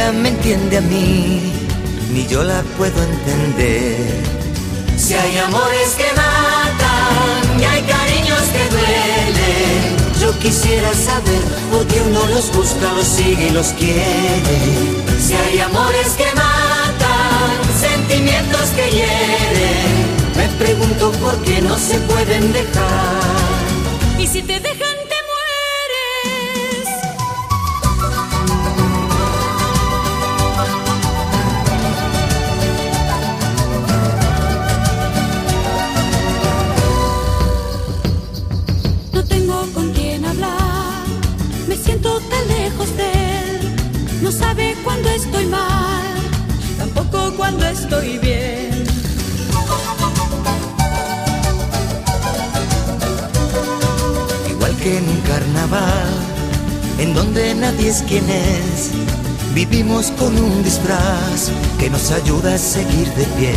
ella me entiende a mí, ni yo la puedo entender. Si hay amores que matan y hay cariños que duelen, yo quisiera saber por qué uno los busca, los sigue y los quiere. Estoy bien. Igual que en un carnaval, en donde nadie es quien es, vivimos con un disfraz que nos ayuda a seguir de pie.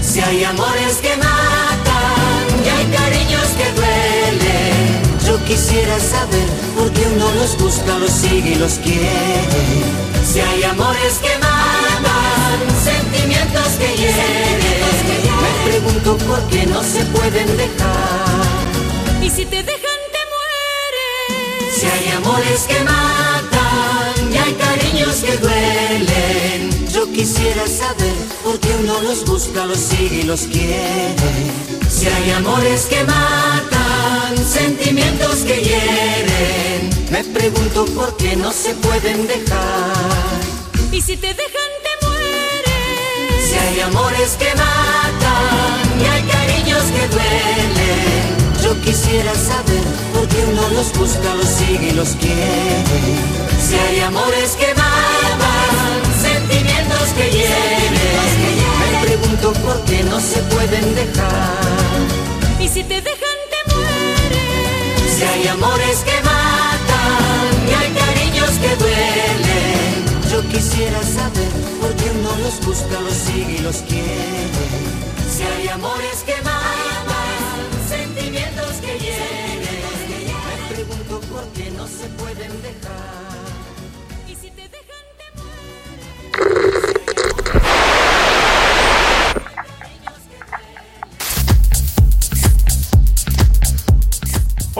Si hay amores que matan y hay cariños que duelen, yo quisiera saber por qué uno los busca, los sigue y los quiere. Si hay amores que matan, sentimientos que hieren, me pregunto por qué no se pueden dejar. Y si te dejan, te mueres. Si hay amores que matan y hay cariños que duelen, yo quisiera saber por qué uno los busca, los sigue y los quiere. Si hay amores que matan, sentimientos que hieren, me pregunto por qué no se pueden dejar. Y si te dejan, hay amores que matan y hay cariños que duelen, yo quisiera saber por qué uno los busca, los sigue y los quiere. Si hay amores que matan, sentimientos que hieren, me pregunto por qué no se pueden dejar. Y si te dejan, te mueres. Si hay amores que quisiera saber por qué uno los busca, los sigue y los quiere. Si hay amores que matan, sentimientos que hieren, me pregunto por qué no se pueden dejar.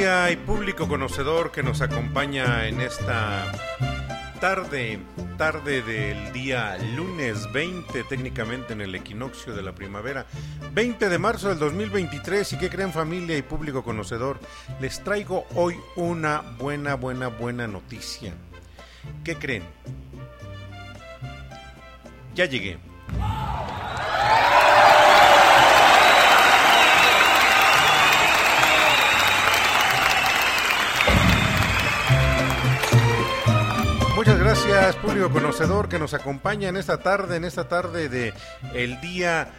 Y público conocedor que nos acompaña en esta tarde, tarde del día lunes 20, técnicamente en el equinoccio de la primavera, 20 de marzo del 2023. ¿Y qué creen familia y público conocedor? Les traigo hoy una buena, buena, buena noticia. ¿Qué creen? Ya llegué. Gracias, público conocedor que nos acompaña en esta tarde, en esta tarde de el día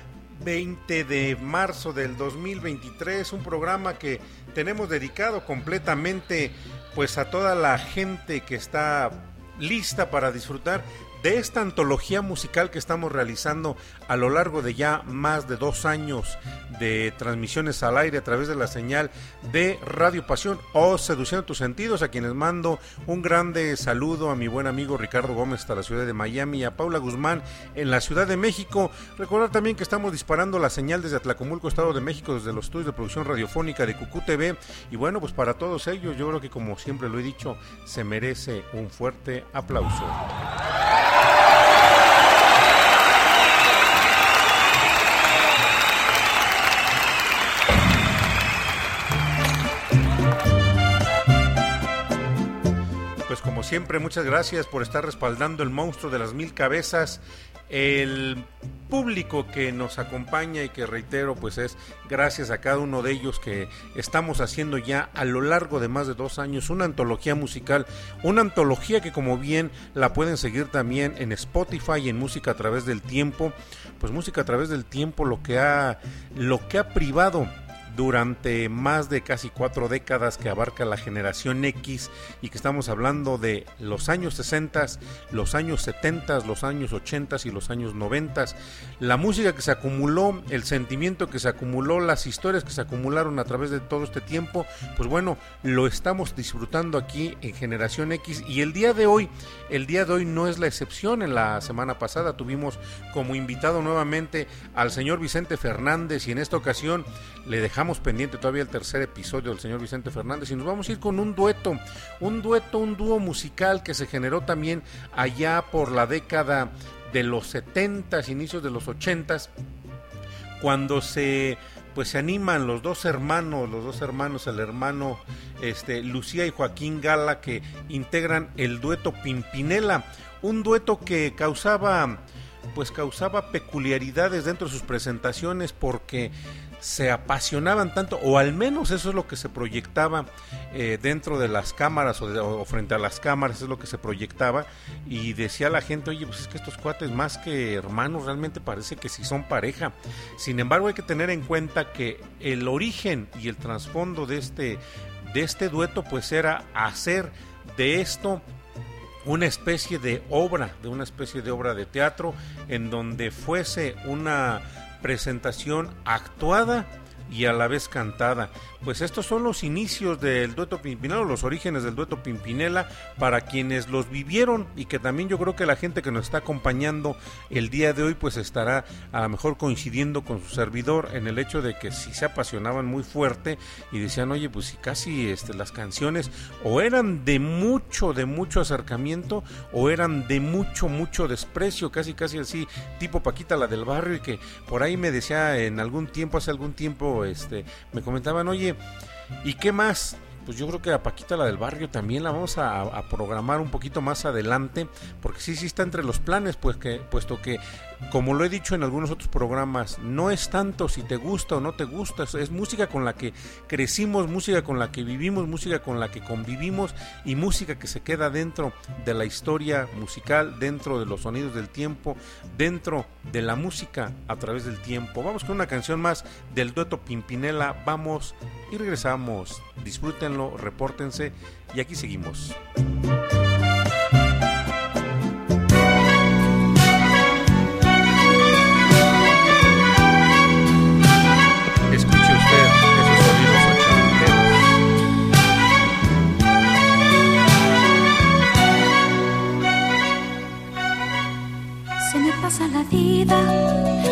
20 de marzo del 2023, un programa que tenemos dedicado completamente pues a toda la gente que está lista para disfrutar de esta antología musical que estamos realizando a lo largo de ya más de dos años de transmisiones al aire a través de la señal de Radio Pasión o Seduciendo tus sentidos, a quienes mando un grande saludo a mi buen amigo Ricardo Gómez hasta la ciudad de Miami a Paula Guzmán en la Ciudad de México. Recordar también que estamos disparando la señal desde Atlacomulco, Estado de México, desde los estudios de producción radiofónica de Cucú TV. Y bueno, pues para todos ellos, yo creo que como siempre lo he dicho, se merece un fuerte aplauso. Siempre, muchas gracias por estar respaldando el monstruo de las mil cabezas. El público que nos acompaña y que reitero, pues es gracias a cada uno de ellos que estamos haciendo ya a lo largo de más de dos años una antología musical, una antología que como bien la pueden seguir también en Spotify y en Música a través del tiempo, pues Música a través del tiempo lo que ha, lo que ha privado durante más de casi cuatro décadas que abarca la generación X y que estamos hablando de los años 60, los años 70, los años 80 y los años 90, la música que se acumuló, el sentimiento que se acumuló, las historias que se acumularon a través de todo este tiempo, pues bueno, lo estamos disfrutando aquí en generación X. Y el día de hoy, el día de hoy no es la excepción, en la semana pasada tuvimos como invitado nuevamente al señor Vicente Fernández y en esta ocasión le dejamos pendiente todavía el tercer episodio del señor Vicente Fernández y nos vamos a ir con un dueto, un dueto, un dúo musical que se generó también allá por la década de los 70, inicios de los 80, cuando se pues se animan los dos hermanos, los dos hermanos, el hermano este Lucía y Joaquín Gala que integran el dueto Pimpinela, un dueto que causaba pues causaba peculiaridades dentro de sus presentaciones porque se apasionaban tanto, o al menos eso es lo que se proyectaba eh, dentro de las cámaras o, frente a las cámaras, es lo que se proyectaba, y decía la gente, oye, pues es que estos cuates más que hermanos realmente parece que sí son pareja. Sin embargo, hay que tener en cuenta que el origen y el trasfondo de este, de este dueto, pues era hacer de esto una especie de obra, de una especie de obra de teatro, en donde fuese una presentación actuada y a la vez cantada. Pues estos son los inicios del dueto Pimpinela, los orígenes del dueto Pimpinela, para quienes los vivieron y que también yo creo que la gente que nos está acompañando el día de hoy pues estará a lo mejor coincidiendo con su servidor en el hecho de que si se apasionaban muy fuerte y decían, oye, pues si casi este, las canciones o eran de mucho, de mucho acercamiento o eran de mucho, mucho desprecio, casi, casi así, tipo Paquita la del barrio y que por ahí me decía en algún tiempo, hace algún tiempo, este, me comentaban, oye, ¿y qué más? Pues yo creo que a Paquita la del barrio también la vamos a, programar un poquito más adelante, porque sí, sí está entre los planes, pues que, puesto que como lo he dicho en algunos otros programas, no es tanto si te gusta o no te gusta, es música con la que crecimos, música con la que vivimos, música con la que convivimos y música que se queda dentro de la historia musical, dentro de los sonidos del tiempo, dentro de la música a través del tiempo. Vamos con una canción más del dueto Pimpinela, vamos y regresamos. Disfrútenlo, repórtense y aquí seguimos.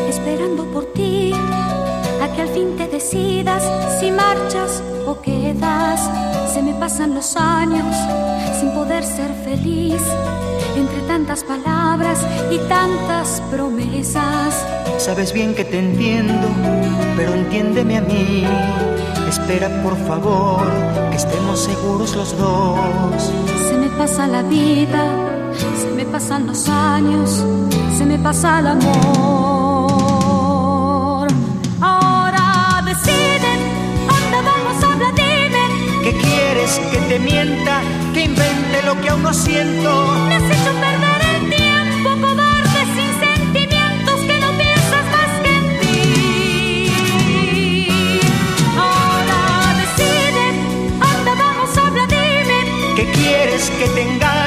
Esperando por ti, a que al fin te decidas si marchas o quedas. Se me pasan los años sin poder ser feliz, entre tantas palabras y tantas promesas. Sabes bien que te entiendo, pero entiéndeme a mí. Espera por favor que estemos seguros los dos. Se me pasa la vida, se me pasan los años se me pasa el amor. Ahora deciden, ¿dónde vamos? Habla, dime. ¿Qué quieres que te mienta? Que invente lo que aún no siento. Me has hecho perder el tiempo, cobarde, sin sentimientos, que no piensas más que en ti. Ahora deciden, ¿dónde vamos? Habla, dime. ¿Qué quieres que te engañe?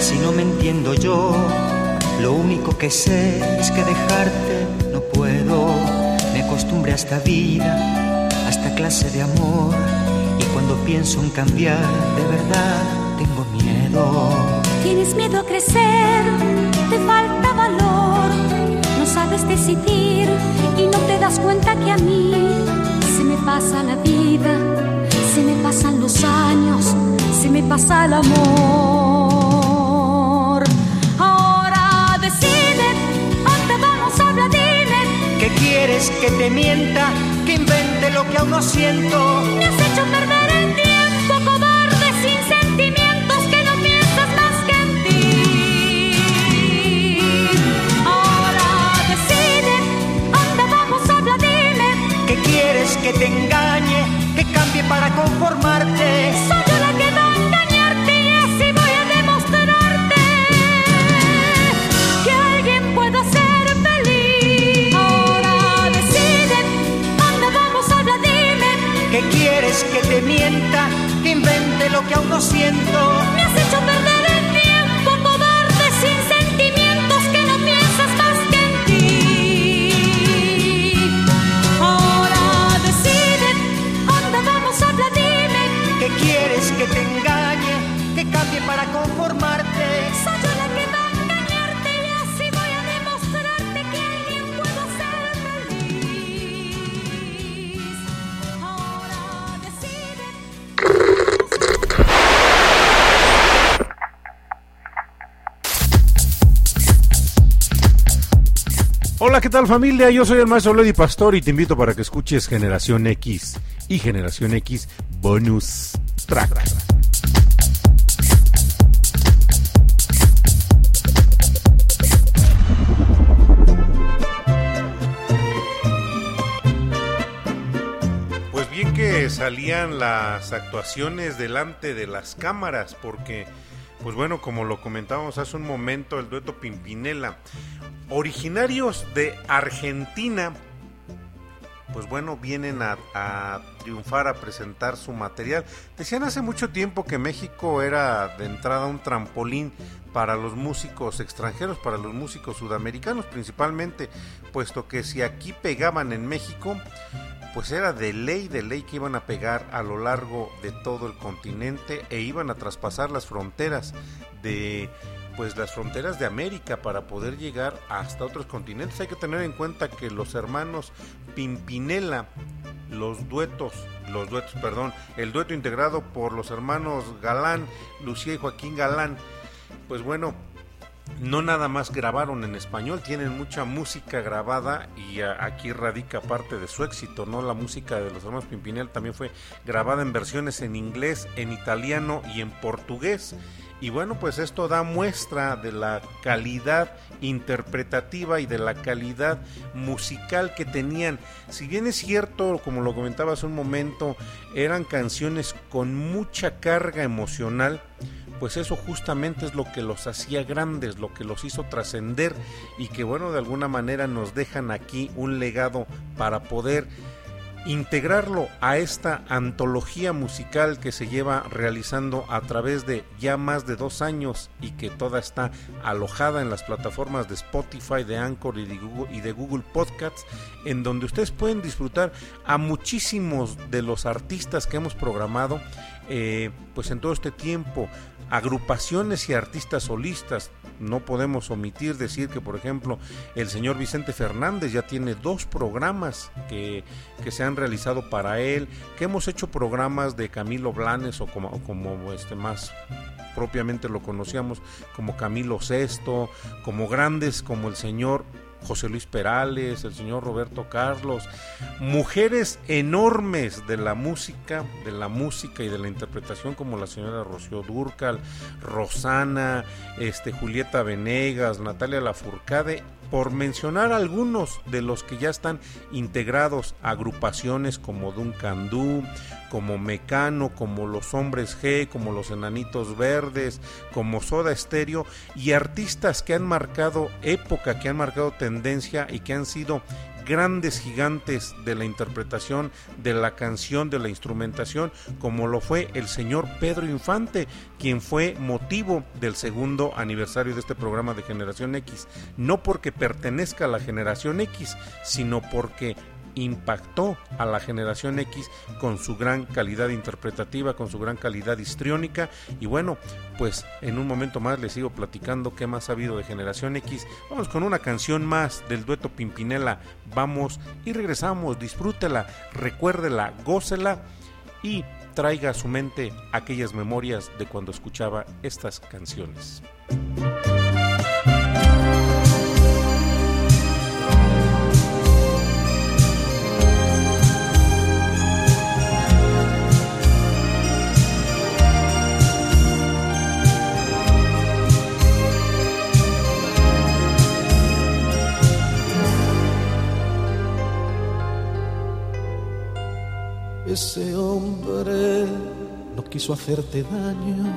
si no me entiendo yo. Lo único que sé es que dejarte no puedo. Me acostumbré a esta vida, a esta clase de amor. Y cuando pienso en cambiar, de verdad tengo miedo. Tienes miedo a crecer, te falta valor, no sabes decidir y no te das cuenta que a mí se me pasa la vida, se me pasan los años, se me pasa el amor. Que te mienta? Que invente lo que aún no siento. Me has hecho perder el tiempo, cobarde, sin sentimientos, que no piensas más que en ti. Ahora decide, ¿dónde vamos? Habla, dime. ¿Qué quieres que te engañe? Que cambie para conformarte. Soy quieres que te mienta? Que invente lo que aún no siento. Me has hecho perder el tiempo, cobarde, sin sentimientos, que no piensas más que en ti. Ahora decide, ¿dónde vamos? Habla, dime. ¿Qué quieres que te engañe? Que cambie para conformarte. Hola, ¿qué tal familia? Yo soy el maestro Lady Pastor y te invito para que escuches Generación X y Generación X Bonus Track. Pues bien que salían las actuaciones delante de las cámaras porque, pues bueno, como lo comentábamos hace un momento, el dueto Pimpinela, originarios de Argentina, pues bueno, vienen a, triunfar, a presentar su material. Decían hace mucho tiempo que México era de entrada un trampolín para los músicos extranjeros, para los músicos sudamericanos principalmente, puesto que si aquí pegaban en México, pues era de ley, de ley que iban a pegar a lo largo de todo el continente e iban a traspasar las fronteras de pues las fronteras de América para poder llegar hasta otros continentes. Hay que tener en cuenta que los hermanos Pimpinela, los duetos, los duetos, perdón, el dueto integrado por los hermanos Galán, Lucía y Joaquín Galán, pues bueno, no nada más grabaron en español, tienen mucha música grabada y aquí radica parte de su éxito, ¿no? La música de los hermanos Pimpinela también fue grabada en versiones en inglés, en italiano y en portugués. Y bueno, pues esto da muestra de la calidad interpretativa y de la calidad musical que tenían. Si bien es cierto, como lo comentaba hace un momento, eran canciones con mucha carga emocional, pues eso justamente es lo que los hacía grandes, lo que los hizo trascender y que bueno, de alguna manera nos dejan aquí un legado para poder integrarlo a esta antología musical que se lleva realizando a través de ya más de dos años y que toda está alojada en las plataformas de Spotify, de Anchor y de Google, y de Google Podcasts, en donde ustedes pueden disfrutar a muchísimos de los artistas que hemos programado eh, pues en todo este tiempo agrupaciones y artistas solistas. No podemos omitir decir que, por ejemplo, el señor Vicente Fernández ya tiene dos programas que, que se han realizado para él, que hemos hecho programas de Camilo Blanes o como, como este más propiamente lo conocíamos como Camilo VI, como grandes como el señor José Luis Perales, el señor Roberto Carlos, mujeres enormes de la música, de la música y de la interpretación como la señora Rocío Durcal, Rosana, este Julieta Venegas, Natalia Lafourcade, por mencionar algunos de los que ya están integrados a agrupaciones como Duncan Du, como Mecano, como los Hombres G, como los Enanitos Verdes, como Soda Stereo y artistas que han marcado época, que han marcado tendencia y que han sido grandes gigantes de la interpretación de la canción, de la instrumentación, como lo fue el señor Pedro Infante, quien fue motivo del segundo aniversario de este programa de Generación X, no porque pertenezca a la Generación X, sino porque impactó a la generación X con su gran calidad interpretativa, con su gran calidad histriónica y bueno, pues en un momento más les sigo platicando qué más ha habido de generación X. Vamos con una canción más del dueto Pimpinela, vamos y regresamos, disfrútela, recuérdela, gócela y traiga a su mente aquellas memorias de cuando escuchaba estas canciones. Ese hombre no quiso hacerte daño,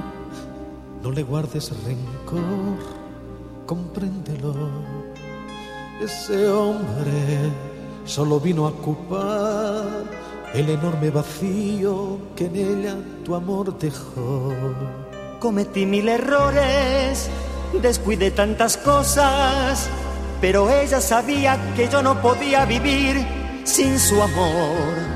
no le guardes rencor, compréndelo. Ese hombre solo vino a ocupar el enorme vacío que en ella tu amor dejó. Cometí mil errores, descuidé tantas cosas, pero ella sabía que yo no podía vivir sin su amor.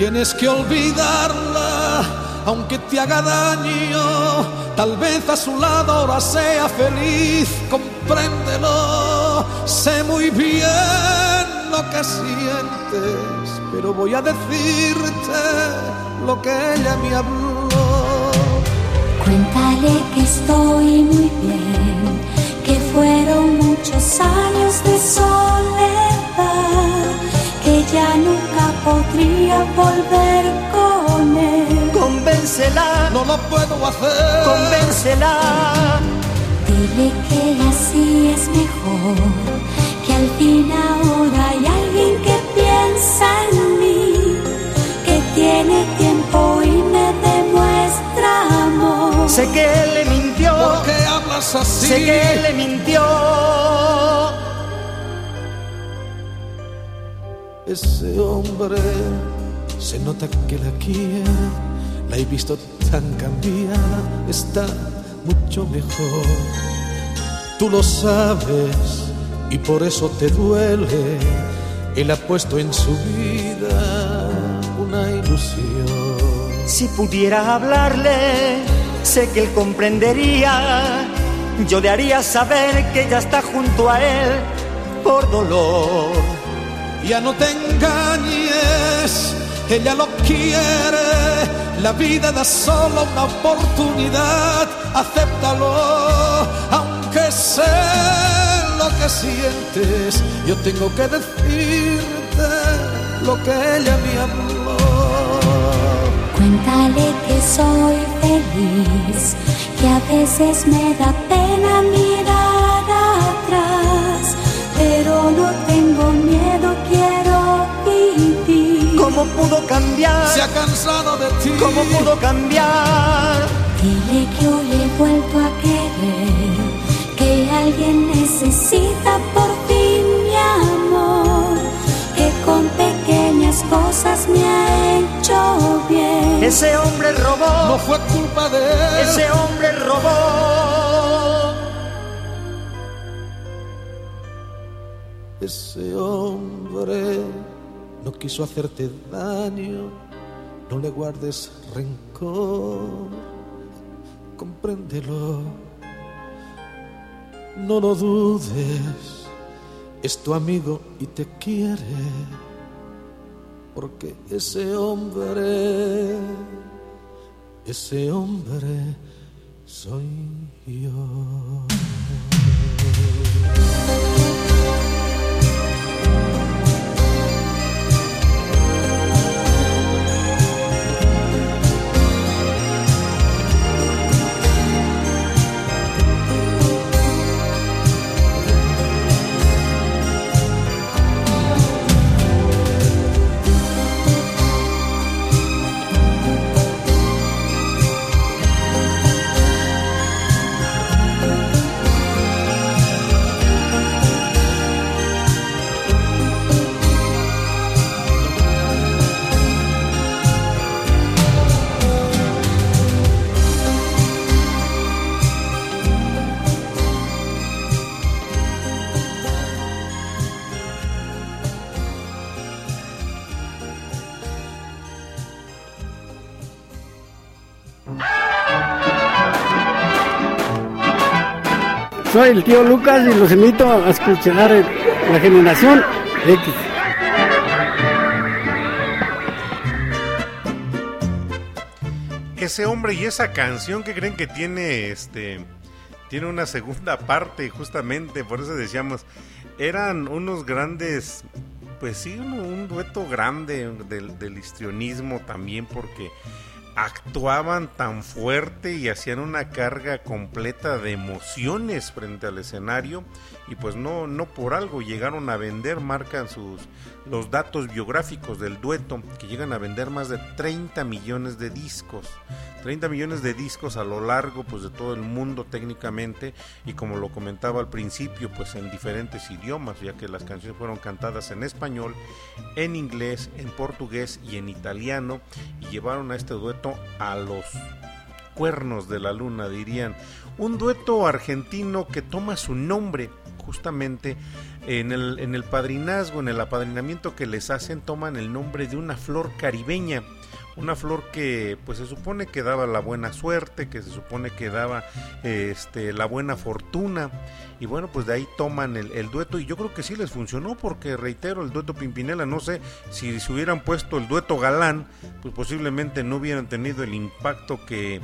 Tienes que olvidarla, aunque te haga daño. Tal vez a su lado ahora sea feliz, compréndelo. Sé muy bien lo que sientes, pero voy a decirte lo que ella me habló. Cuéntale que estoy muy bien, que fueron muchos años de soledad, ya nunca podría volver con él. Convéncela, No lo puedo hacer. convéncela. Dile que así es mejor, que al fin ahora hay alguien que piensa en mí, que tiene tiempo y me demuestra amor. Sé que él le mintió, ¿Por qué hablas así? sé que él le mintió. Ese hombre se nota que la quiere, la he visto tan cambiada, está mucho mejor. Tú lo sabes y por eso te duele. Él ha puesto en su vida una ilusión. Si pudiera hablarle, sé que él comprendería. Yo le haría saber que ella está junto a él por dolor. Ya no te engañes, ella lo quiere. La vida da solo una oportunidad, acéptalo, aunque sé lo que sientes. Yo tengo que decirte lo que ella me habló. Cuéntale que soy feliz, que a veces me da pena mirar atrás, pero no tengo miedo. ¿Cómo pudo cambiar? Se ha cansado de ti. ¿Cómo pudo cambiar? Dile que hoy he vuelto a querer, que alguien necesita por fin mi amor, que con pequeñas cosas me ha hecho bien. Ese hombre robó, No fue culpa de él. ese hombre robó. Ese hombre no quiso hacerte daño, no le guardes rencor, compréndelo, no lo dudes, es tu amigo y te quiere, porque ese hombre, ese hombre soy yo. Soy el tío Lucas y los invito a escuchar la generación X. Ese hombre y esa canción que creen que tiene este tiene una segunda parte justamente, por eso decíamos, eran unos grandes, pues sí, un, dueto grande del histrionismo también porque actuaban tan fuerte y hacían una carga completa de emociones frente al escenario y pues no no por algo llegaron a vender marcan sus los datos biográficos del dueto que llegan a vender más de 30 millones de discos 30 millones de discos a lo largo pues de todo el mundo técnicamente y como lo comentaba al principio pues en diferentes idiomas ya que las canciones fueron cantadas en español en inglés en portugués y en italiano y llevaron a este dueto a los cuernos de la luna dirían. Un dueto argentino que toma su nombre justamente en el, en el padrinazgo, en el apadrinamiento que les hacen, toman el nombre de una flor caribeña. Una flor que pues se supone que daba la buena suerte, que se supone que daba este la buena fortuna. Y bueno pues de ahí toman el, el, dueto. Y yo creo que sí les funcionó porque reitero el dueto Pimpinela no sé si se hubieran puesto el dueto Galán pues posiblemente no hubieran tenido el impacto que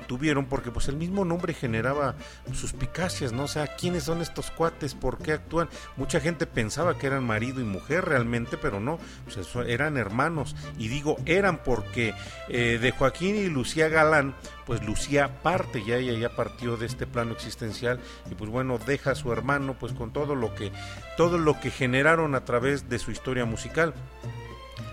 tuvieron, porque pues el mismo nombre generaba suspicacias, ¿no? O sea, ¿quiénes son estos cuates? ¿Por qué actúan? Mucha gente pensaba que eran marido y mujer realmente, pero no, pues eran hermanos. Y digo eran porque eh, de Joaquín y Lucía Galán, pues Lucía parte, ya ella ya partió de este plano existencial y pues bueno, deja a su hermano pues con todo lo que, todo lo que generaron a través de su historia musical.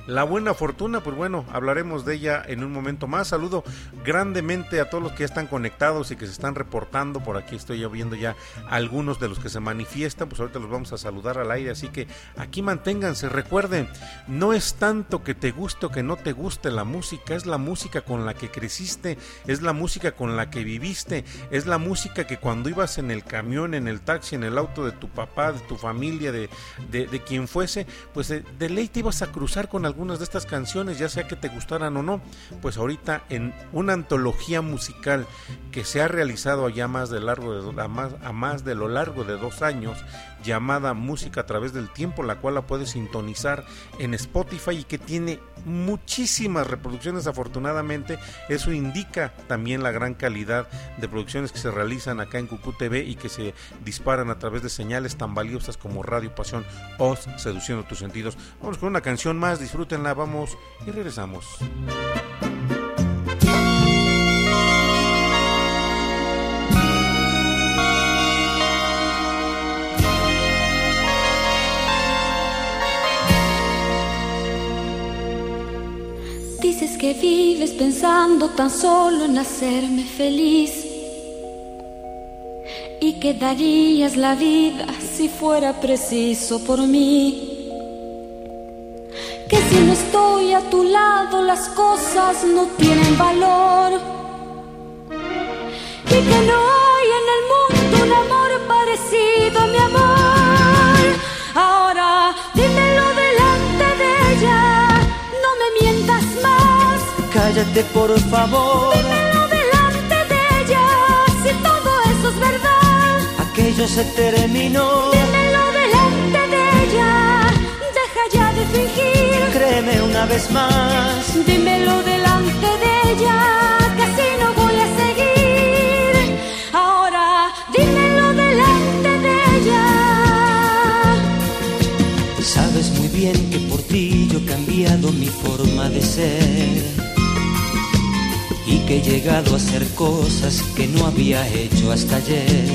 La buena fortuna, pues bueno, hablaremos de ella en un momento más. Saludo grandemente a todos los que ya están conectados y que se están reportando. Por aquí estoy viendo ya algunos de los que se manifiestan, pues ahorita los vamos a saludar al aire. Así que aquí manténganse, recuerden, no es tanto que te guste o que no te guste la música, es la música con la que creciste, es la música con la que viviste, es la música que cuando ibas en el camión, en el taxi, en el auto de tu papá, de tu familia, de, de, quien fuese, pues de, de ley te ibas a cruzar con algunas de estas canciones, ya sea que te gustaran o no, pues ahorita en una antología musical que se ha realizado allá más de largo de a más, a más de lo largo de dos años, llamada Música a través del tiempo, la cual la puedes sintonizar en Spotify y que tiene muchísimas reproducciones afortunadamente. Eso indica también la gran calidad de producciones que se realizan acá en Cucú TV y que se disparan a través de señales tan valiosas como Radio Pasión o Seduciendo tus sentidos. Vamos con una canción más, disfrútenla, vamos y regresamos. Que vives pensando tan solo en hacerme feliz y que darías la vida si fuera preciso por mí. Que si no estoy a tu lado las cosas no tienen valor y que no por favor. Dímelo delante de ella, si todo eso es verdad. Aquello se terminó. Dímelo delante de ella, deja ya de fingir. Créeme una vez más. Dímelo delante de ella, que así no voy a seguir. Ahora, dímelo delante de ella. Sabes muy bien que por ti yo he cambiado mi forma de ser y que he llegado a hacer cosas que no había hecho hasta ayer.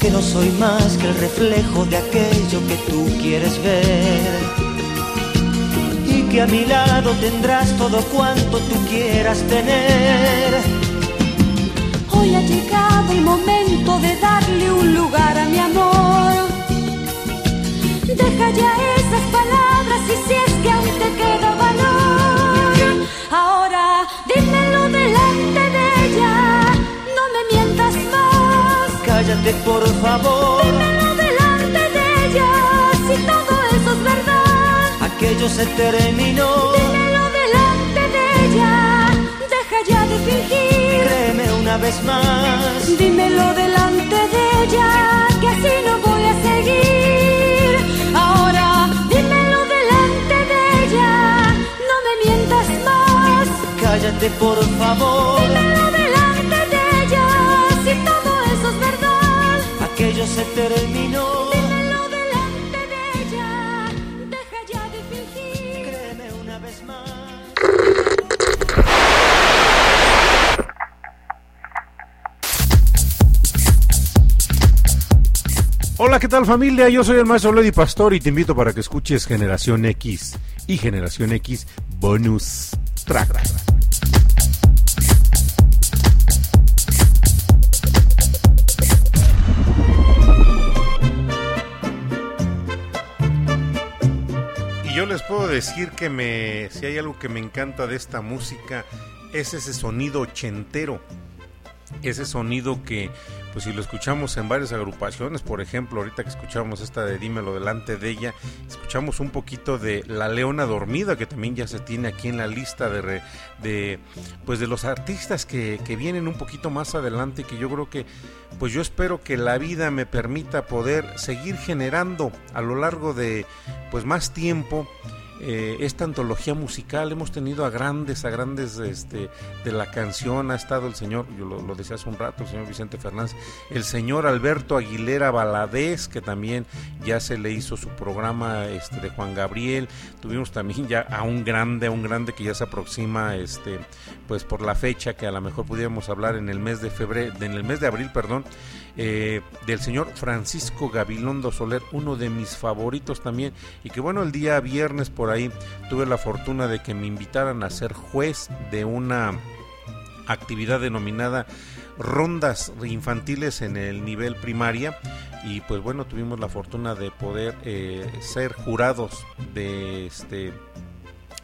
Que no soy más que el reflejo de aquello que tú quieres ver. Y que a mi lado tendrás todo cuanto tú quieras tener. Hoy ha llegado el momento de darle un lugar a mi amor. Deja ya esas palabras y si es que aún te queda valor. Ahora cállate por favor. Hermano, delante de ella, si todo eso es verdad. Aquello se terminó. Dímelo delante de ella, deja ya de fingir. Créeme una vez más. Dímelo delante de ella, que así no voy a seguir. Ahora, dímelo delante de ella, no me mientas más. Cállate por favor. Dímelo Aquello se terminó. Dímelo delante de ella, deja ya de fingir. Créeme una vez más. Hola, ¿qué tal familia? Yo soy el maestro Lady Pastor y te invito para que escuches Generación X y Generación X Bonus Track. Decir que me, si hay algo que me encanta de esta música, es ese sonido ochentero. Ese sonido que, pues si lo escuchamos en varias agrupaciones, por ejemplo, ahorita que escuchamos esta de Dímelo delante de ella, escuchamos un poquito de La Leona Dormida, que también ya se tiene aquí en la lista de, re- de pues de los artistas que, que vienen un poquito más adelante, que yo creo que, pues yo espero que la vida me permita poder seguir generando a lo largo de, pues más tiempo, eh, esta antología musical. Hemos tenido a grandes, a grandes este, de la canción. Ha estado el señor, yo lo, decía hace un rato, el señor Vicente Fernández, el señor Alberto Aguilera Valadez, que también ya se le hizo su programa este, de Juan Gabriel. Tuvimos también ya a un grande, a un grande que ya se aproxima, este, pues por la fecha que a lo mejor pudiéramos hablar en el mes de febrero, en el mes de abril, perdón. Eh, del señor Francisco Gabilondo Soler, uno de mis favoritos también, y que bueno, el día viernes por ahí tuve la fortuna de que me invitaran a ser juez de una actividad denominada rondas infantiles en el nivel primaria. Y pues bueno tuvimos la fortuna de poder eh, ser jurados de este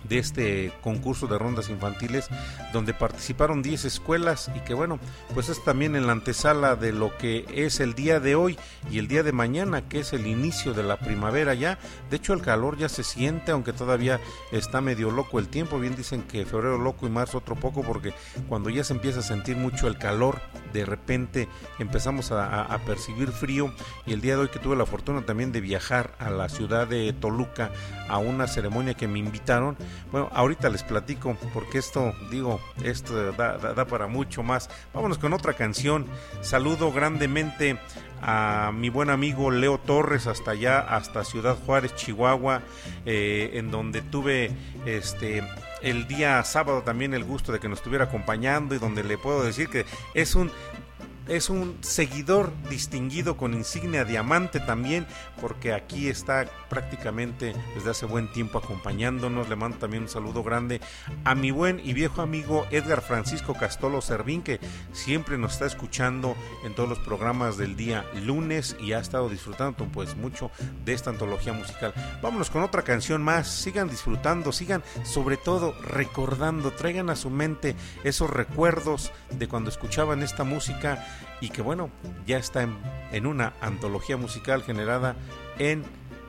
de este concurso de rondas infantiles donde participaron 10 escuelas y que bueno, pues es también en la antesala de lo que es el día de hoy y el día de mañana que es el inicio de la primavera ya. De hecho el calor ya se siente aunque todavía está medio loco el tiempo. Bien dicen que febrero loco y marzo otro poco porque cuando ya se empieza a sentir mucho el calor de repente empezamos a, a- a percibir frío y el día de hoy que tuve la fortuna también de viajar a la ciudad de Toluca a una ceremonia que me invitaron bueno, ahorita les platico porque esto, digo, esto da, para mucho más. Vámonos con otra canción. Saludo grandemente a mi buen amigo Leo Torres hasta allá, hasta Ciudad Juárez, Chihuahua, eh, en donde tuve este el día sábado también el gusto de que nos estuviera acompañando y donde le puedo decir que es un es un seguidor distinguido con insignia diamante también, porque aquí está prácticamente desde hace buen tiempo acompañándonos. Le mando también un saludo grande a mi buen y viejo amigo Edgar Francisco Castolo Servín, que siempre nos está escuchando en todos los programas del día lunes y ha estado disfrutando pues mucho de esta antología musical. Vámonos con otra canción más, sigan disfrutando, sigan sobre todo recordando, traigan a su mente esos recuerdos de cuando escuchaban esta música y que bueno, ya está en, en una antología musical generada en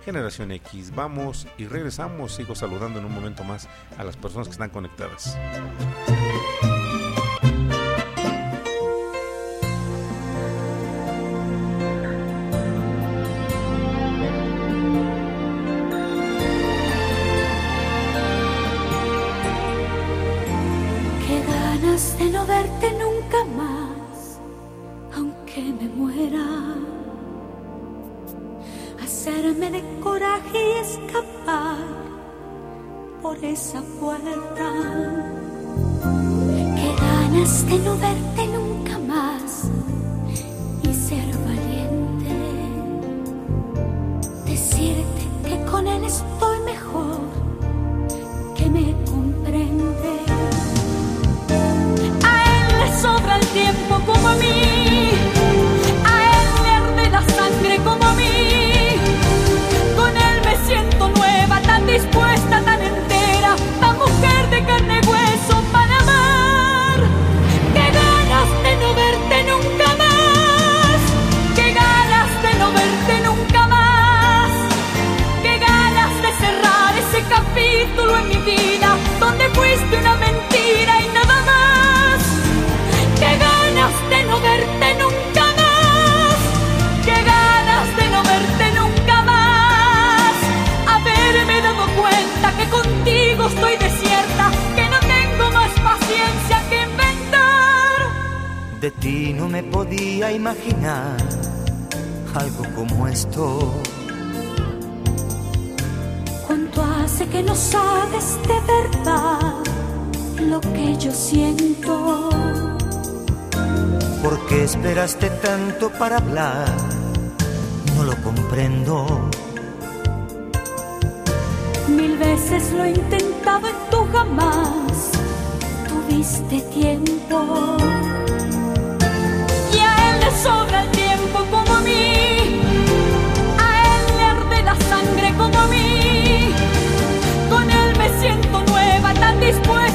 Generación X. Vamos y regresamos, sigo saludando en un momento más a las personas que están conectadas. Hacerme de coraje y escapar por esa puerta. Qué ganas de no verte nunca más y ser valiente. Decirte que con él estoy mejor, que me comprende. A él le sobra el tiempo como a mí. fuiste una mentira y nada más. Qué ganas de no verte nunca más. Qué ganas de no verte nunca más. Haberme dado cuenta que contigo estoy desierta, que no tengo más paciencia que inventar. De ti no me podía imaginar algo como esto ¿Cuánto hace que no sabes de verdad lo que yo siento? ¿Por qué esperaste tanto para hablar? No lo comprendo. Mil veces lo he intentado y tú jamás tuviste tiempo. después.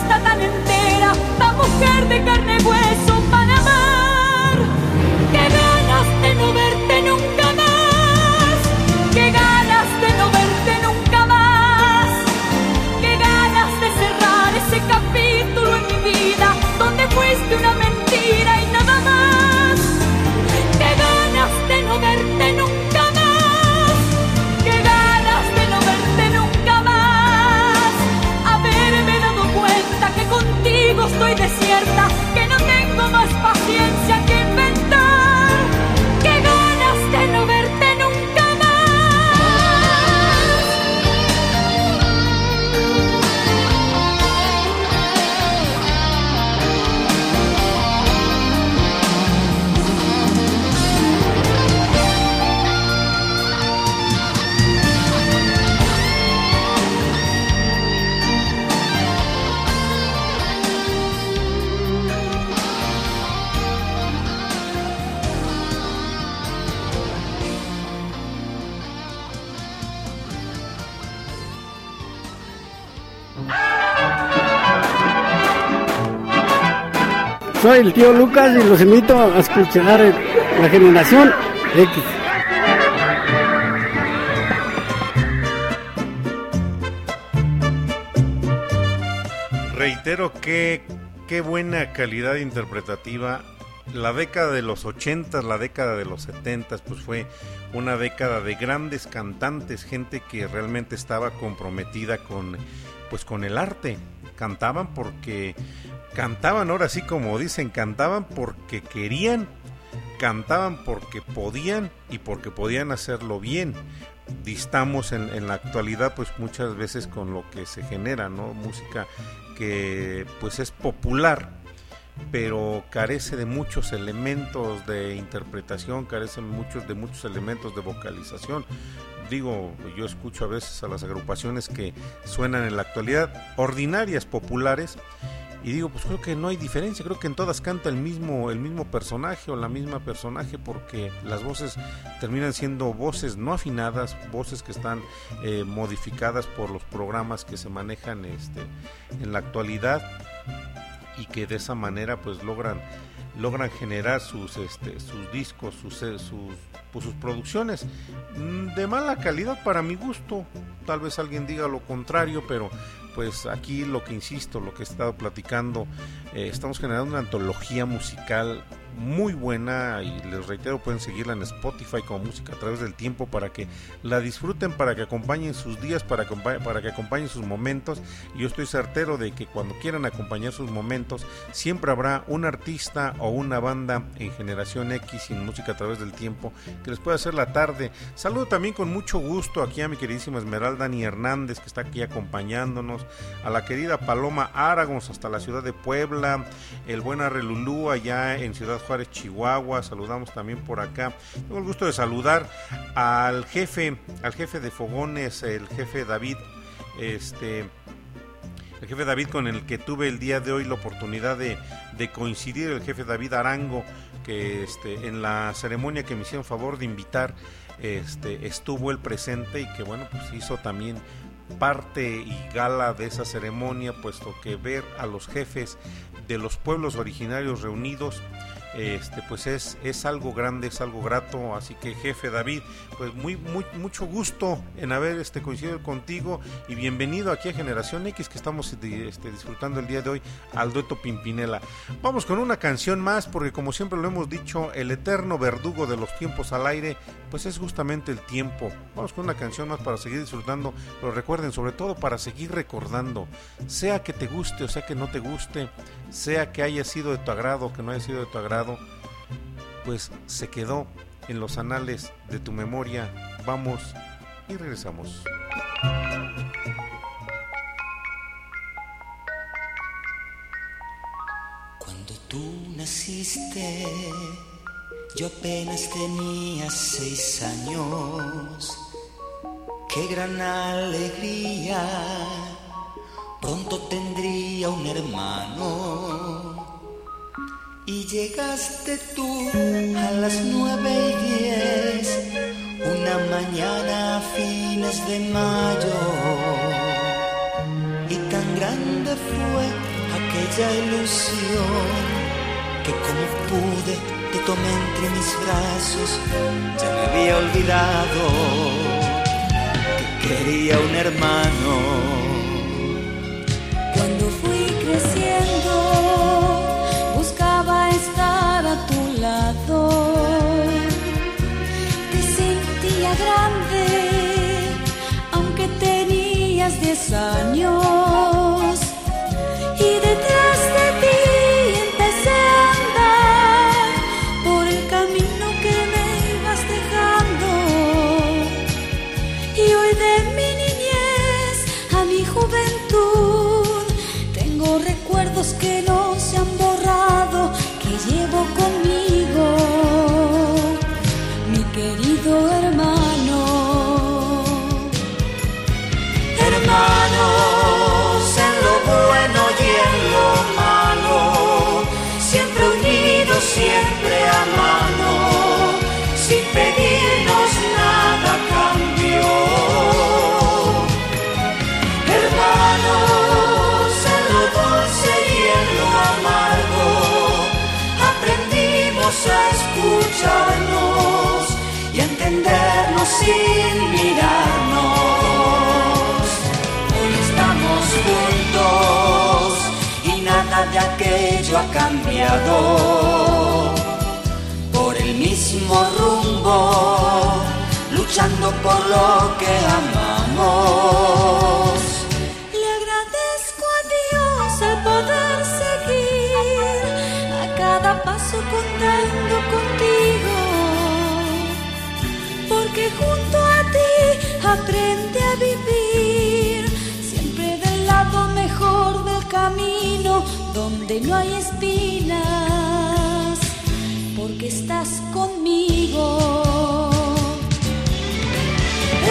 El tío Lucas y los invito a escuchar la generación X. Reitero que qué buena calidad interpretativa. La década de los 80, la década de los 70, pues fue una década de grandes cantantes, gente que realmente estaba comprometida con pues con el arte. Cantaban porque cantaban ahora sí como dicen, cantaban porque querían, cantaban porque podían y porque podían hacerlo bien. Distamos en, en la actualidad pues muchas veces con lo que se genera no música que pues es popular pero carece de muchos elementos de interpretación carece muchos de muchos elementos de vocalización. Digo yo escucho a veces a las agrupaciones que suenan en la actualidad ordinarias populares y digo, pues creo que no hay diferencia, creo que en todas canta el mismo, el mismo personaje o la misma personaje porque las voces terminan siendo voces no afinadas, voces que están eh, modificadas por los programas que se manejan este, en la actualidad y que de esa manera pues logran logran generar sus este sus discos sus eh, sus pues, sus producciones. Mm, de mala calidad para mi gusto. Tal vez alguien diga lo contrario pero pues aquí lo que insisto lo que he estado platicando eh, estamos generando una antología musical muy buena y les reitero pueden seguirla en Spotify como música a través del tiempo para que la disfruten para que acompañen sus días para, para que acompañen sus momentos. Y yo estoy certero de que cuando quieran acompañar sus momentos siempre habrá un artista o una banda en generación X en música a través del tiempo que les pueda hacer la tarde. Saludo también con mucho gusto aquí a mi queridísima Esmeralda Ni Hernández que está aquí acompañándonos a la querida Paloma Aragons hasta la ciudad de Puebla el buen Arrelulú allá en Ciudad Juárez, Chihuahua. Saludamos también por acá. Tengo el gusto de saludar al jefe, al jefe de Fogones, el jefe David, este, el jefe David con el que tuve el día de hoy la oportunidad de, de coincidir, el jefe David Arango, que este, en la ceremonia que me hicieron favor de invitar, este, estuvo el presente y que bueno, pues hizo también parte y gala de esa ceremonia, puesto que ver a los jefes de los pueblos originarios reunidos este pues es, es algo grande, es algo grato, así que jefe David, pues muy, muy mucho gusto en haber este coincidido contigo y bienvenido aquí a Generación X que estamos este, disfrutando el día de hoy al dueto Pimpinela. Vamos con una canción más porque como siempre lo hemos dicho, el eterno verdugo de los tiempos al aire, pues es justamente el tiempo. Vamos con una canción más para seguir disfrutando, pero recuerden sobre todo para seguir recordando, sea que te guste o sea que no te guste, sea que haya sido de tu agrado o que no haya sido de tu agrado, pues se quedó en los anales de tu memoria. Vamos y regresamos. Cuando tú naciste, yo apenas tenía seis años. Qué gran alegría, pronto tendría un hermano. Y llegaste tú a las nueve y diez, una mañana a fines de mayo. Y tan grande fue aquella ilusión que como pude te tomé entre mis brazos, ya me había olvidado que quería un hermano. 10. Sin mirarnos. Hoy estamos juntos y nada de aquello ha cambiado. Por el mismo rumbo, luchando por lo que amamos. Le agradezco a Dios el poder seguir a cada paso donde no hay espinas, porque estás conmigo.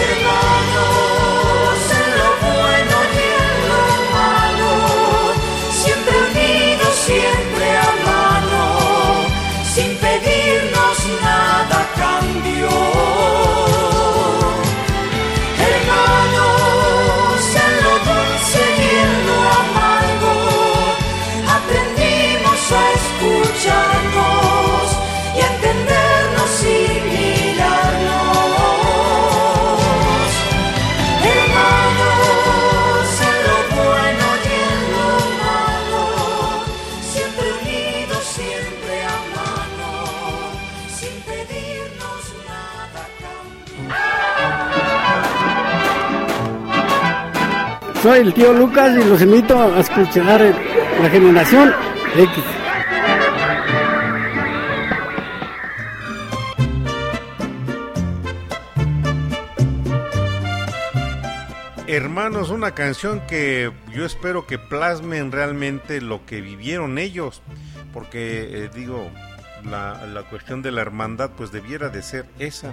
Hermanos, en lo bueno y en lo malo, siempre unidos, siempre a mano, sin pedirnos nada a cambio. Escucharnos y entendernos sin mirarnos. Hermanos, en lo bueno y en lo malo, siempre unidos, siempre a mano, sin pedirnos nada cambio. Soy el tío Lucas y los invito a escuchar la generación X. Hermanos, una canción que yo espero que plasmen realmente lo que vivieron ellos, porque eh, digo, la, la cuestión de la hermandad pues debiera de ser esa.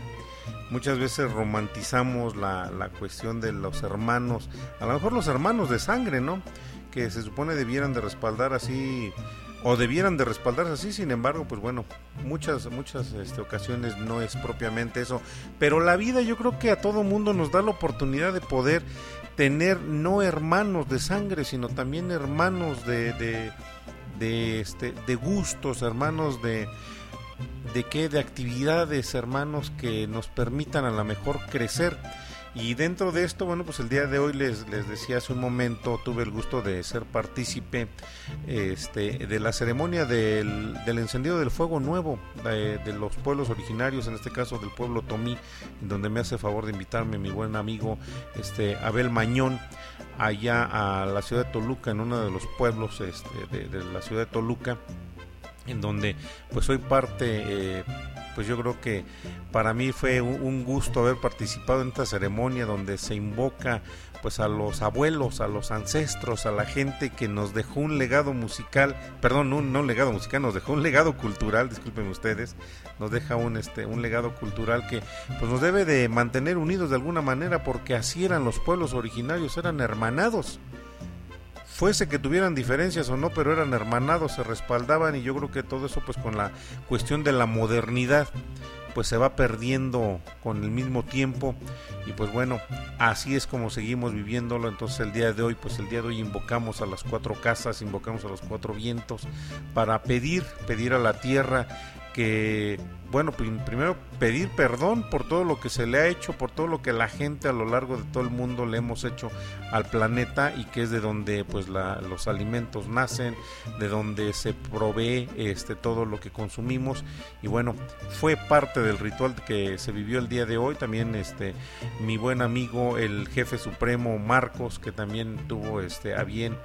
Muchas veces romantizamos la, la cuestión de los hermanos, a lo mejor los hermanos de sangre, ¿no? Que se supone debieran de respaldar así o debieran de respaldarse así, sin embargo, pues bueno, muchas, muchas este, ocasiones no es propiamente eso, pero la vida yo creo que a todo mundo nos da la oportunidad de poder tener no hermanos de sangre, sino también hermanos de, de, de, este, de gustos, hermanos de, de qué, de actividades, hermanos que nos permitan a lo mejor crecer. Y dentro de esto, bueno, pues el día de hoy les, les decía hace un momento, tuve el gusto de ser partícipe este, de la ceremonia del, del encendido del fuego nuevo de, de, los pueblos originarios, en este caso del pueblo Tomí, donde me hace favor de invitarme mi buen amigo este, Abel Mañón allá a la ciudad de Toluca, en uno de los pueblos este, de, de la ciudad de Toluca en donde pues soy parte, eh, pues yo creo que para mí fue un gusto haber participado en esta ceremonia donde se invoca pues a los abuelos, a los ancestros, a la gente que nos dejó un legado musical, perdón, no, no un legado musical, nos dejó un legado cultural, disculpen ustedes, nos deja un este un legado cultural que pues nos debe de mantener unidos de alguna manera porque así eran los pueblos originarios, eran hermanados. Fuese que tuvieran diferencias o no, pero eran hermanados, se respaldaban y yo creo que todo eso pues con la cuestión de la modernidad pues se va perdiendo con el mismo tiempo y pues bueno, así es como seguimos viviéndolo. Entonces el día de hoy, pues el día de hoy invocamos a las cuatro casas, invocamos a los cuatro vientos para pedir, pedir a la tierra que bueno, primero pedir perdón por todo lo que se le ha hecho, por todo lo que la gente a lo largo de todo el mundo le hemos hecho al planeta y que es de donde pues los alimentos nacen, de donde se provee este todo lo que consumimos. Y bueno, fue parte del ritual que se vivió el día de hoy, también este mi buen amigo el jefe supremo Marcos que también tuvo este a bien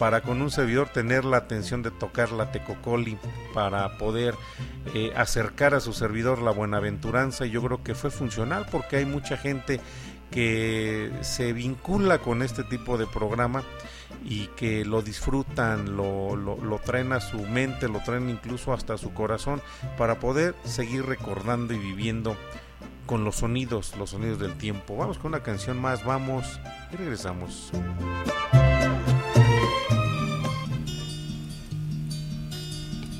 para con un servidor tener la atención de tocar la tecocoli para poder eh, acercar a su servidor la buenaventuranza y yo creo que fue funcional porque hay mucha gente que se vincula con este tipo de programa y que lo disfrutan, lo, lo, lo, traen a su mente, lo traen incluso hasta su corazón para poder seguir recordando y viviendo con los sonidos, los sonidos del tiempo. Vamos con una canción más, vamos y regresamos.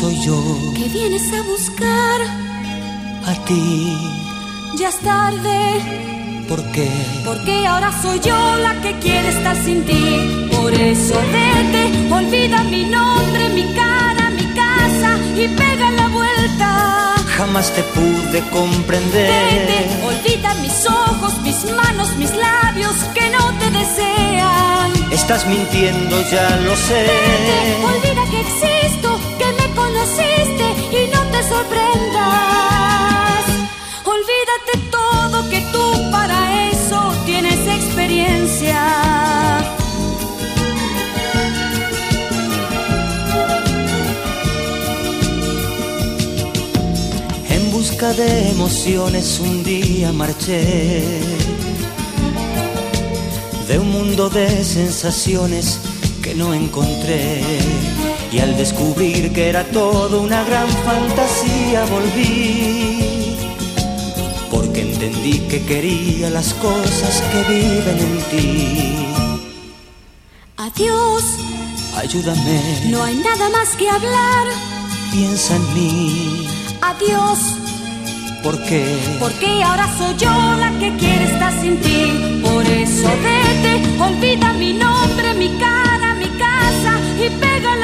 Soy yo. ¿Qué vienes a buscar? A ti ya es tarde. ¿Por qué? Porque ahora soy yo la que quiere estar sin ti. Por eso vete, olvida mi nombre, mi cara, mi casa y pega la vuelta. Jamás te pude comprender. Vete, olvida mis ojos, mis manos, mis labios que no te desean. Estás mintiendo, ya lo sé. Vete, olvida que existo, que y no te sorprendas. Olvídate todo que tú para eso tienes experiencia. En busca de emociones un día marché de un mundo de sensaciones que no encontré. Y al descubrir que era todo una gran fantasía volví entendí que quería las cosas que viven en ti. Adiós, ayúdame. No hay nada más que hablar. Piensa en mí. Adiós. ¿Por qué? Porque ahora soy yo la que quiere estar sin ti. Por eso vete, olvida mi nombre, mi cara, mi casa y vuelta.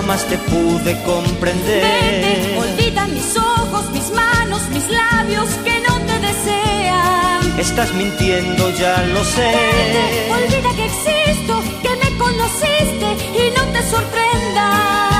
Jamás te pude comprender. Vete, olvida mis ojos, mis manos, mis labios que no te desean. Estás mintiendo, ya lo sé. olvida que existo, que me conociste y no te sorprendas.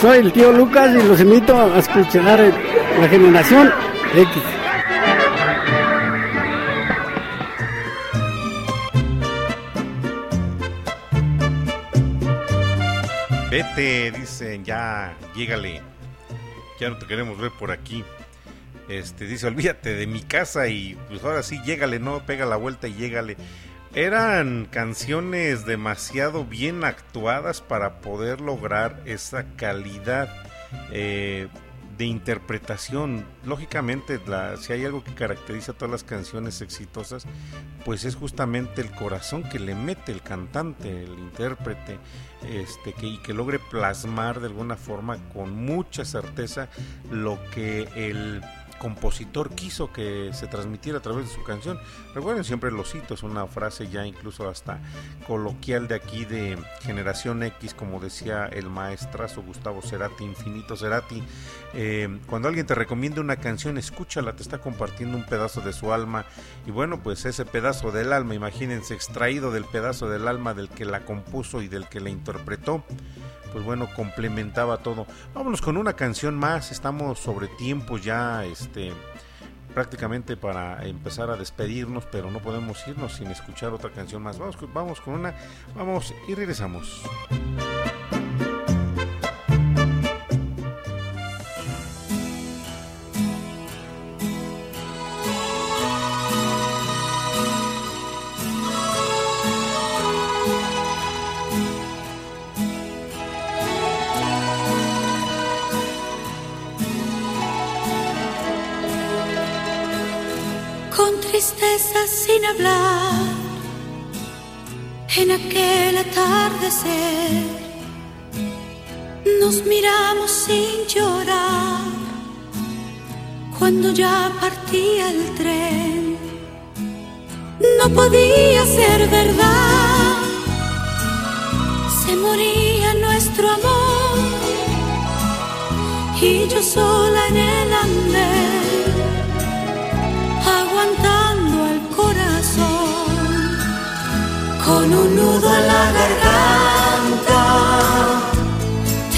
Soy el tío Lucas y los invito a escuchar la generación X. Vete, dicen, ya, llégale. Ya no te queremos ver por aquí. Este, dice, olvídate de mi casa y pues ahora sí, llégale, no, pega la vuelta y llégale. Eran canciones demasiado bien actuadas para poder lograr esa calidad eh, de interpretación. Lógicamente, la, si hay algo que caracteriza a todas las canciones exitosas, pues es justamente el corazón que le mete el cantante, el intérprete, este, que, y que logre plasmar de alguna forma con mucha certeza lo que el compositor quiso que se transmitiera a través de su canción. Recuerden siempre los hitos, una frase ya incluso hasta coloquial de aquí de Generación X, como decía el maestrazo Gustavo Cerati, Infinito Cerati. Eh, cuando alguien te recomienda una canción, escúchala, te está compartiendo un pedazo de su alma. Y bueno, pues ese pedazo del alma, imagínense, extraído del pedazo del alma del que la compuso y del que la interpretó pues bueno, complementaba todo. Vámonos con una canción más, estamos sobre tiempo ya, este prácticamente para empezar a despedirnos, pero no podemos irnos sin escuchar otra canción más. Vamos, vamos con una, vamos y regresamos. En aquel atardecer. Nos miramos sin llorar cuando ya partía el tren. No podía ser verdad, se moría nuestro amor y yo sola en el andén con un nudo en la garganta.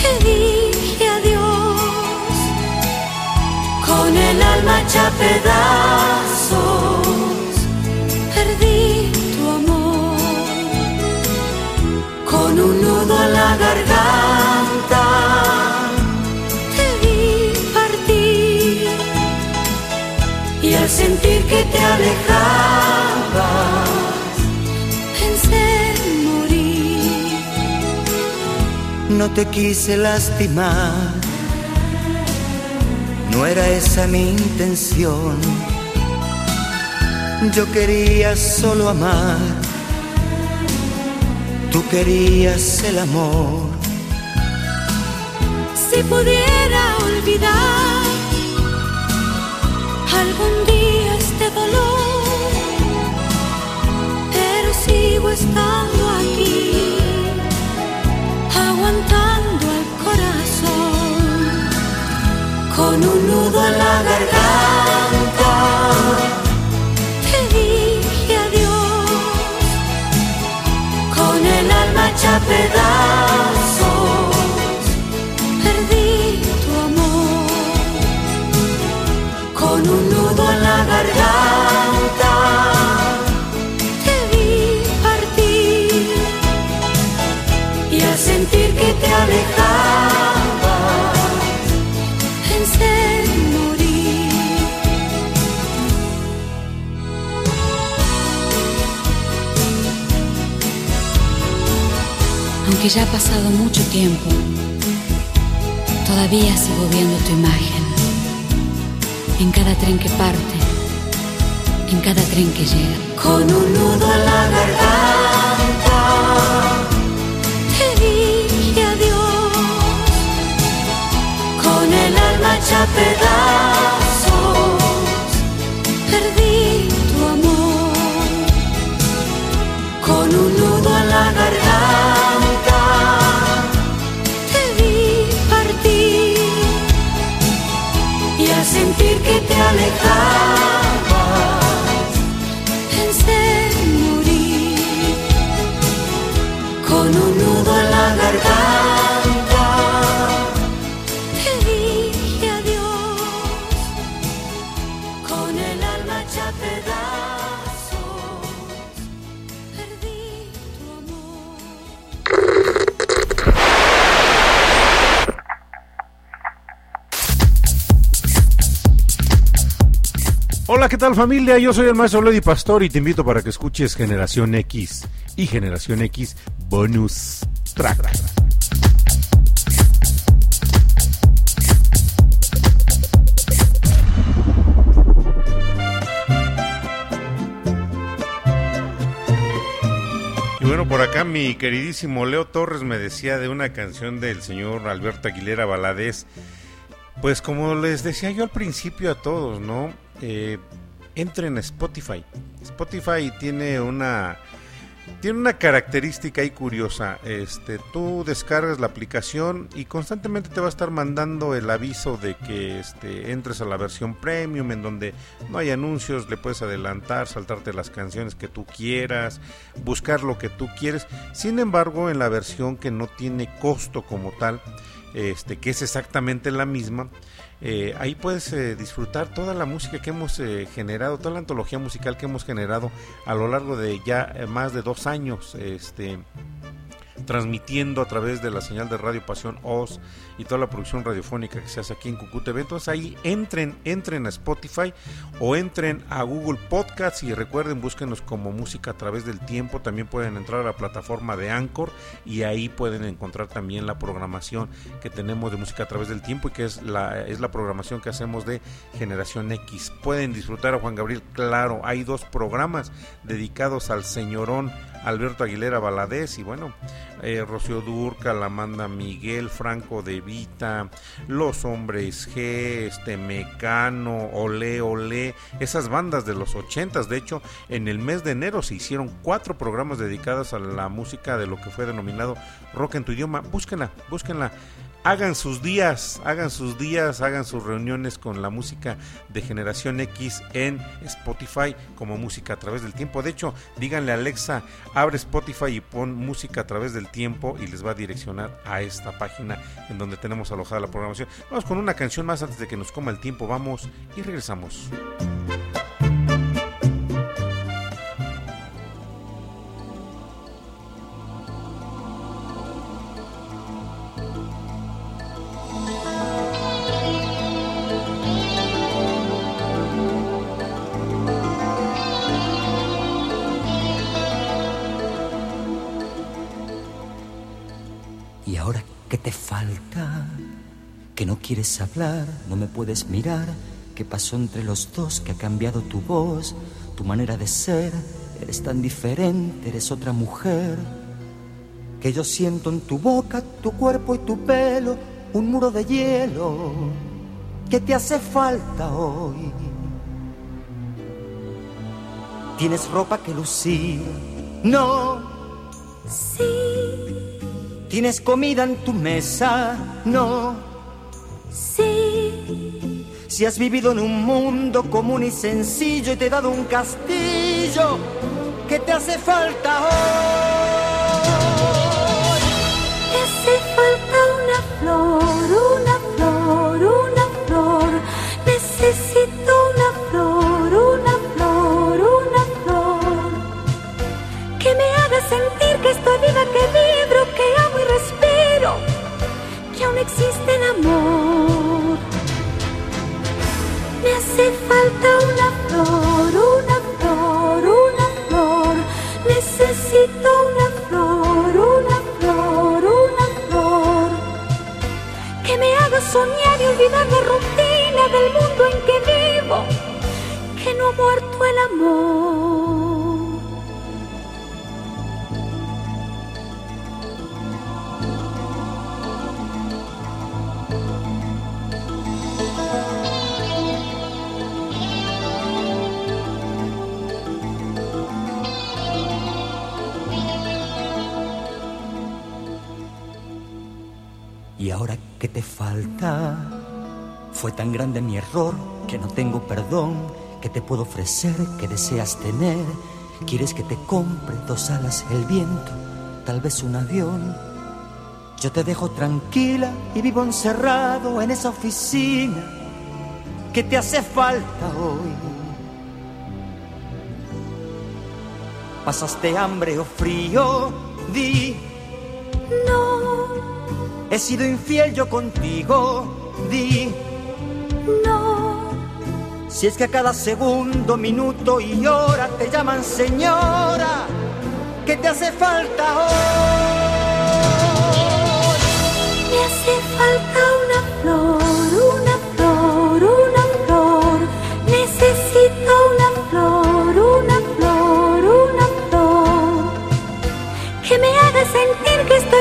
Te dije adiós con el alma hecha pedazos. Perdí tu amor con un nudo en la garganta. y al sentir que te alejabas, No te quise lastimar, no era esa mi intención. Yo quería solo amar, tú querías el amor. Si pudiera olvidar algún día este dolor, pero sigo estando aquí, con un nudo en la garganta. Te dije adiós, con el alma hecha ya ha pasado mucho tiempo, todavía sigo viendo tu imagen. En cada tren que parte, en cada tren que llega. Con un nudo en la garganta, te dije adiós, con el alma hecha sentir tal familia? Yo soy el maestro Lady Pastor y te invito para que escuches Generación X y Generación X Bonus Track. Y bueno, por acá mi queridísimo Leo Torres me decía de una canción del señor Alberto Aguilera Valadez. Pues como les decía yo al principio a todos, ¿no? Eh, entren a Spotify. Spotify tiene una tiene una característica ahí curiosa. Este, tú descargas la aplicación y constantemente te va a estar mandando el aviso de que este, entres a la versión premium en donde no hay anuncios, le puedes adelantar, saltarte las canciones que tú quieras, buscar lo que tú quieres. Sin embargo, en la versión que no tiene costo como tal, este, que es exactamente la misma, eh, ahí puedes eh, disfrutar toda la música que hemos eh, generado, toda la antología musical que hemos generado a lo largo de ya más de dos años. Este, transmitiendo a través de la señal de Radio Pasión Oz y toda la producción radiofónica que se hace aquí en Cucutv. Entonces ahí entren, entren a Spotify o entren a Google Podcasts y recuerden, búsquenos como música a través del tiempo. También pueden entrar a la plataforma de Anchor y ahí pueden encontrar también la programación que tenemos de música a través del tiempo y que es la, es la programación que hacemos de Generación X. Pueden disfrutar a Juan Gabriel, claro, hay dos programas dedicados al señorón Alberto Aguilera Valadez y bueno, eh, Rocío Durca, la manda Miguel Franco de Vita, Los Hombres G, este Mecano, Ole Ole, esas bandas de los ochentas. De hecho, en el mes de enero se hicieron cuatro programas dedicados a la música de lo que fue denominado rock en tu idioma. Búsquenla, búsquenla hagan sus días, hagan sus días, hagan sus reuniones con la música de Generación X en Spotify como música a través del tiempo. De hecho, díganle a Alexa, abre Spotify y pon música a través del tiempo y les va a direccionar a esta página en donde tenemos alojada la programación. Vamos con una canción más antes de que nos coma el tiempo. Vamos y regresamos. Quieres hablar, no me puedes mirar. ¿Qué pasó entre los dos? que ha cambiado tu voz, tu manera de ser? Eres tan diferente, eres otra mujer. Que yo siento en tu boca, tu cuerpo y tu pelo, un muro de hielo. que te hace falta hoy? ¿Tienes ropa que lucir? No. Sí. ¿Tienes comida en tu mesa? No. Sí. Si has vivido en un mundo común y sencillo y te he dado un castillo que te hace falta hoy. Puedo ofrecer que deseas tener? ¿Quieres que te compre dos alas el viento? Tal vez un avión. Yo te dejo tranquila y vivo encerrado en esa oficina. ¿Qué te hace falta hoy? ¿Pasaste hambre o frío? Di. No He sido infiel yo contigo, di. Si es que a cada segundo, minuto y hora te llaman señora, ¿qué te hace falta hoy? Me hace falta una flor, una flor, una flor. Necesito una flor, una flor, una flor. Que me haga sentir que estoy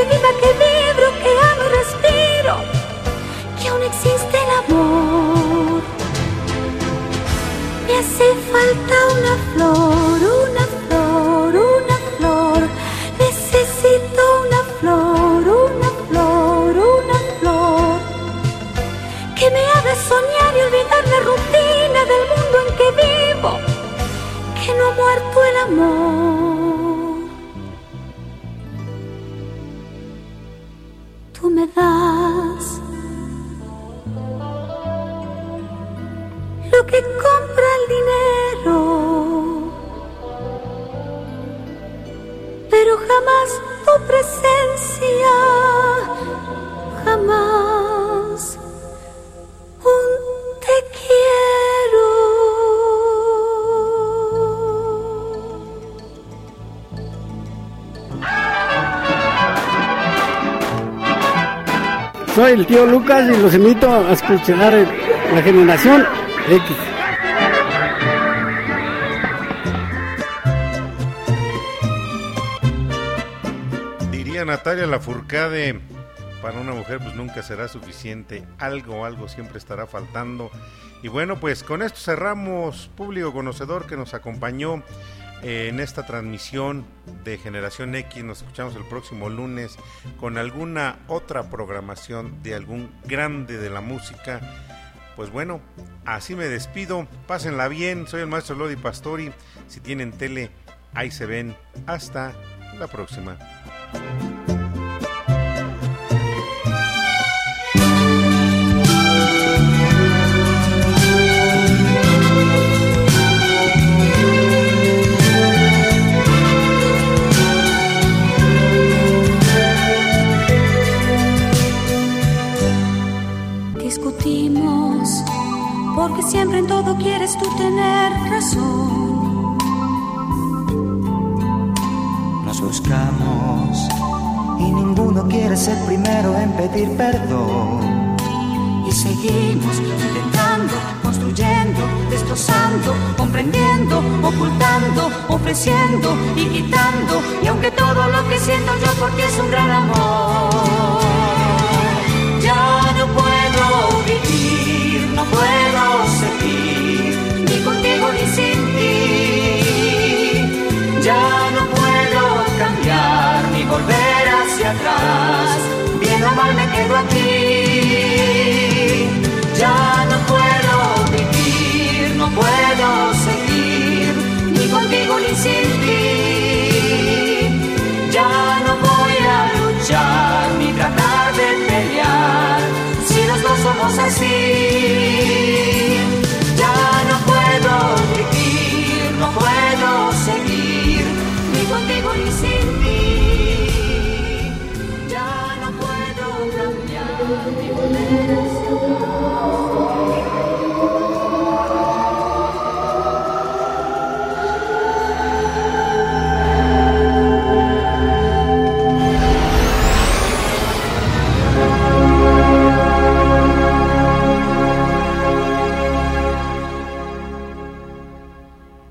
tío Lucas y los invito a escuchar la generación X. Diría Natalia Lafourcade, para una mujer pues nunca será suficiente, algo, algo siempre estará faltando. Y bueno, pues con esto cerramos, público conocedor que nos acompañó en esta transmisión de Generación X. Nos escuchamos el próximo lunes con alguna otra programación de algún grande de la música. Pues bueno, así me despido. Pásenla bien. Soy el maestro Lodi Pastori. Si tienen tele, ahí se ven. Hasta la próxima. Y quitando. Y aunque todo lo que siento yo porque es un gran amor.